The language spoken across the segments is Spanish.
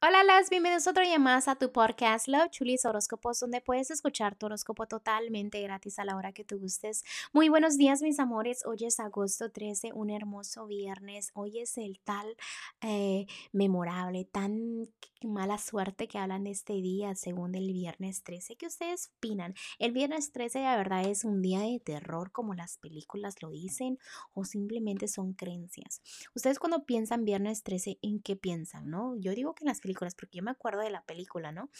Hola, las bienvenidos otro día más a tu podcast Love Chulis Horóscopos, donde puedes escuchar tu horóscopo totalmente gratis a la hora que tú gustes. Muy buenos días, mis amores. Hoy es agosto 13, un hermoso viernes. Hoy es el tal eh, memorable, tan mala suerte que hablan de este día, según el viernes 13. ¿Qué ustedes opinan? El viernes 13, la verdad, es un día de terror, como las películas lo dicen, o simplemente son creencias. Ustedes, cuando piensan viernes 13, ¿en qué piensan? ¿No? Yo digo que las películas, porque yo me acuerdo de la película, ¿no?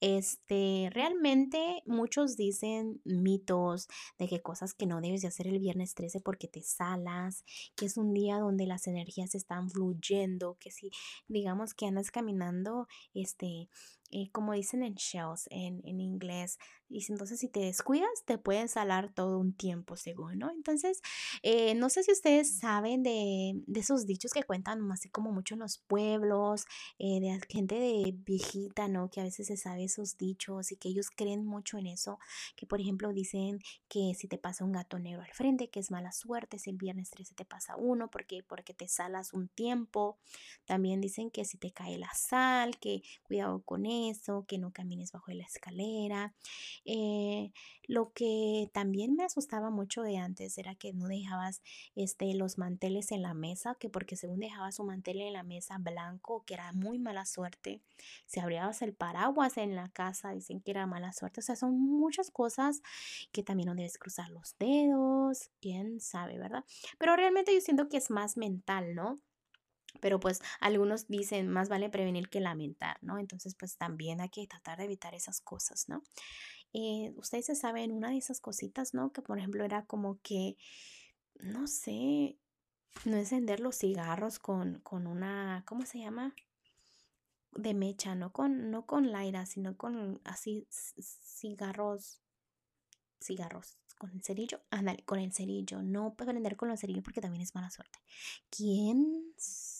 Este, realmente muchos dicen mitos de que cosas que no debes de hacer el viernes 13 porque te salas, que es un día donde las energías están fluyendo, que si digamos que andas caminando, este, eh, como dicen en shells en, en inglés, y entonces si te descuidas te pueden salar todo un tiempo según, ¿no? Entonces, eh, no sé si ustedes saben de, de, esos dichos que cuentan así como mucho en los pueblos, eh, de gente de viejita, ¿no? Que a veces se sabe esos dichos y que ellos creen mucho en eso, que por ejemplo dicen que si te pasa un gato negro al frente, que es mala suerte, si el viernes 13 te pasa uno, porque, porque te salas un tiempo. También dicen que si te cae la sal, que cuidado con eso, que no camines bajo la escalera. Eh, lo que también me asustaba mucho de antes era que no dejabas este, los manteles en la mesa, que porque según dejabas un mantel en la mesa blanco, que era muy mala suerte. Si abrías el paraguas en la casa, dicen que era mala suerte. O sea, son muchas cosas que también no debes cruzar los dedos, quién sabe, ¿verdad? Pero realmente yo siento que es más mental, ¿no? Pero pues algunos dicen más vale prevenir que lamentar, ¿no? Entonces pues también hay que tratar de evitar esas cosas, ¿no? Eh, ustedes se saben una de esas cositas, ¿no? Que por ejemplo era como que, no sé, no encender los cigarros con, con una, ¿cómo se llama? De mecha, no con, no con laira, sino con así cigarros, cigarros, con el cerillo, ándale, con el cerillo, no prender con los cerillos porque también es mala suerte. ¿Quién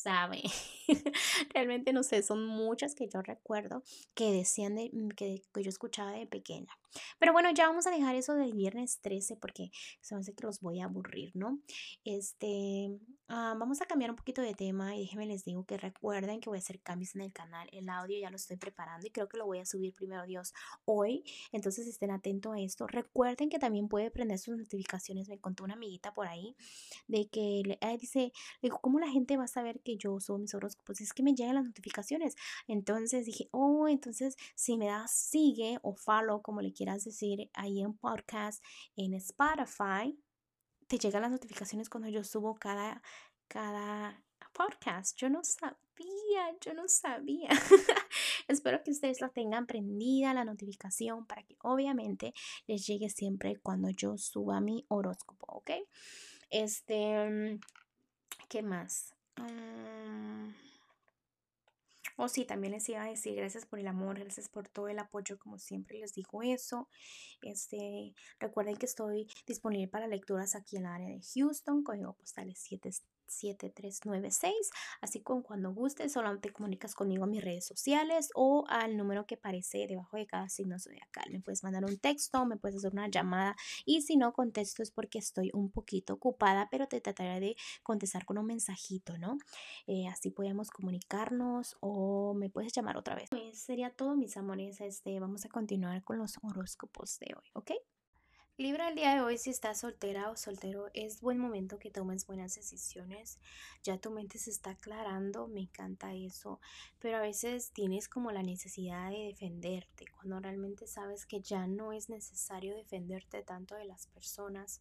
sabe. Realmente no sé, son muchas que yo recuerdo que decían de, mm, que, que, yo escuchaba de pequeña. Pero bueno, ya vamos a dejar eso del viernes 13 porque se me hace que los voy a aburrir, ¿no? Este, ah, vamos a cambiar un poquito de tema y déjenme les digo que recuerden que voy a hacer cambios en el canal. El audio ya lo estoy preparando y creo que lo voy a subir primero Dios hoy. Entonces estén atentos a esto. Recuerden que también puede prender sus notificaciones. Me contó una amiguita por ahí de que dice, dijo, ¿cómo la gente va a saber que yo uso mis horóscopos, es que me llegan las notificaciones. Entonces dije, oh, entonces si me das sigue o follow, como le quieras decir, ahí en podcast, en Spotify, te llegan las notificaciones cuando yo subo cada, cada podcast. Yo no yo no sabía. Espero que ustedes la tengan prendida la notificación para que obviamente les llegue siempre cuando yo suba mi horóscopo, ¿ok? Este, ¿qué más? Mm. Oh, sí, también les iba a decir gracias por el amor, gracias por todo el apoyo, como siempre les digo eso. Este, recuerden que estoy disponible para lecturas aquí en el área de Houston, código postal es 7 7396. Así que cuando gustes, solamente comunicas conmigo en mis redes sociales o al número que aparece debajo de cada signo zodiacal. Me puedes mandar un texto, me puedes hacer una llamada y si no contesto es porque estoy un poquito ocupada, pero te trataré de contestar con un mensajito, ¿no? Eh, así podemos comunicarnos o me puedes llamar otra vez. Pues sería todo, mis amores. Este, vamos a continuar con los horóscopos de hoy, ¿ok? Libra, el día de hoy, si estás soltera o soltero, es buen momento que tomes buenas decisiones. Ya tu mente se está aclarando, me encanta eso. Pero a veces tienes como la necesidad de defenderte, cuando realmente sabes que ya no es necesario defenderte tanto de las personas.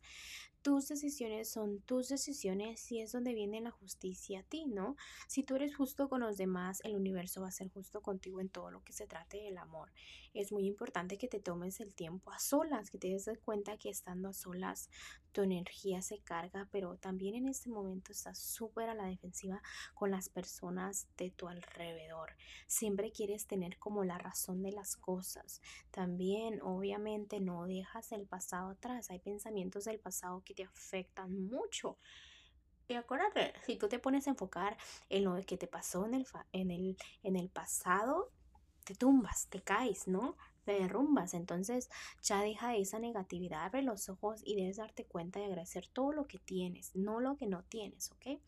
Tus decisiones son tus decisiones y es donde viene la justicia a ti, ¿no? Si tú eres justo con los demás, el universo va a ser justo contigo en todo lo que se trate del amor. Es muy importante que te tomes el tiempo a solas, que te des cuenta que estando a solas tu energía se carga, pero también en este momento estás súper a la defensiva con las personas de tu alrededor. Siempre quieres tener como la razón de las cosas. También, obviamente, no dejas el pasado atrás. Hay pensamientos del pasado que te afectan mucho. Y acuérdate, si tú te pones a enfocar en lo que te pasó en el, en el, en el pasado, te tumbas, te caes, ¿no? te derrumbas. Entonces ya deja esa negatividad, abre los ojos y debes darte cuenta de agradecer todo lo que tienes, no lo que no tienes, ¿ok?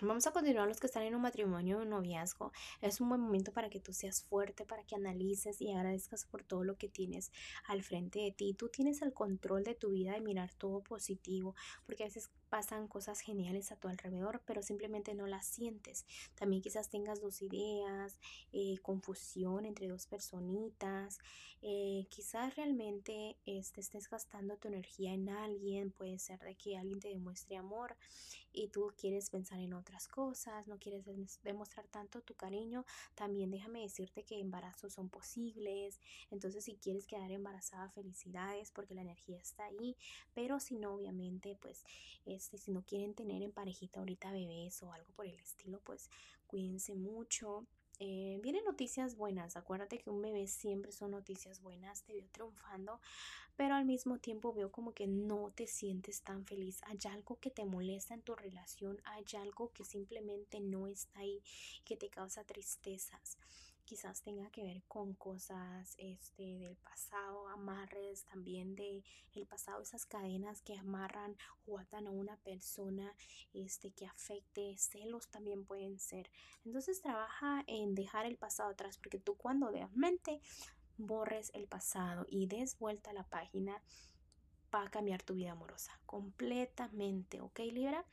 Vamos a continuar los que están en un matrimonio o un noviazgo. Es un buen momento para que tú seas fuerte, para que analices y agradezcas por todo lo que tienes al frente de ti. Tú tienes el control de tu vida de mirar todo positivo, porque a veces pasan cosas geniales a tu alrededor, pero simplemente no las sientes. También quizás tengas dos ideas, eh, confusión entre dos personitas, eh, quizás realmente este, estés gastando tu energía en alguien, puede ser de que alguien te demuestre amor y tú quieres pensar en otras cosas, no quieres demostrar tanto tu cariño, también déjame decirte que embarazos son posibles, entonces si quieres quedar embarazada, felicidades porque la energía está ahí, pero si no, obviamente, pues este, si no quieren tener en parejita ahorita bebés o algo por el estilo, pues cuídense mucho. Eh, vienen noticias buenas, acuérdate que un bebé siempre son noticias buenas, te veo triunfando, pero al mismo tiempo veo como que no te sientes tan feliz, hay algo que te molesta en tu relación, hay algo que simplemente no está ahí, que te causa tristezas quizás tenga que ver con cosas este del pasado, amarres también de el pasado, esas cadenas que amarran o atan a una persona este que afecte, celos también pueden ser. Entonces trabaja en dejar el pasado atrás porque tú cuando realmente borres el pasado y des vuelta a la página, va a cambiar tu vida amorosa completamente, ¿ok Libra?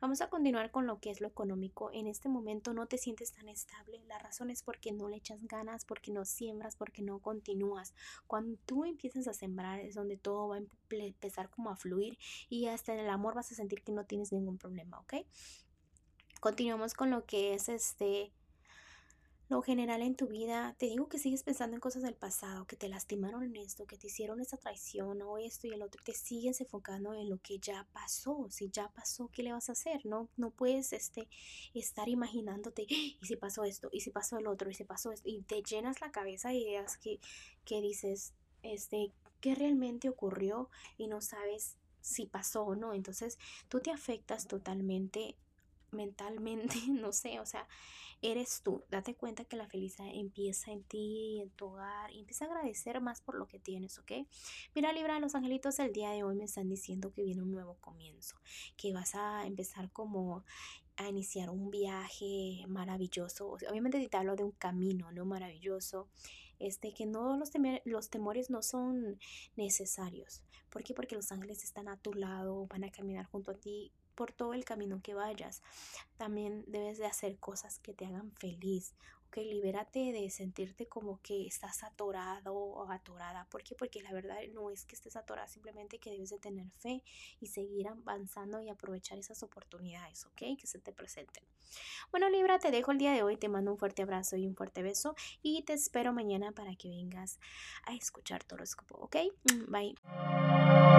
Vamos a continuar con lo que es lo económico. En este momento no te sientes tan estable. La razón es porque no le echas ganas, porque no siembras, porque no continúas. Cuando tú empiezas a sembrar es donde todo va a empezar como a fluir y hasta en el amor vas a sentir que no tienes ningún problema, ¿ok? Continuamos con lo que es este lo general en tu vida, te digo que sigues pensando en cosas del pasado, que te lastimaron en esto, que te hicieron esa traición o esto y el otro, te sigues enfocando en lo que ya pasó. Si ya pasó, ¿qué le vas a hacer? No, no puedes este, estar imaginándote, ¡Ah! y si pasó esto, y si pasó el otro, y si pasó esto, y te llenas la cabeza de ideas que, que dices, este, ¿qué realmente ocurrió? Y no sabes si pasó o no. Entonces tú te afectas totalmente mentalmente, no sé, o sea, eres tú. Date cuenta que la felicidad empieza en ti, en tu hogar, y empieza a agradecer más por lo que tienes, ¿ok? Mira, Libra, los angelitos el día de hoy me están diciendo que viene un nuevo comienzo, que vas a empezar como a iniciar un viaje maravilloso. Obviamente te hablo de un camino, ¿no? Maravilloso. Este, que no los, los temores no son necesarios. ¿Por qué? Porque los ángeles están a tu lado, van a caminar junto a ti por todo el camino que vayas. También debes de hacer cosas que te hagan feliz. Ok, libérate de sentirte como que estás atorado o atorada. ¿Por qué? Porque la verdad no es que estés atorada, simplemente que debes de tener fe y seguir avanzando y aprovechar esas oportunidades, ¿ok? Que se te presenten. Bueno, Libra, te dejo el día de hoy, te mando un fuerte abrazo y un fuerte beso y te espero mañana para que vengas a escuchar tu horóscopo, ¿ok? Mm, bye.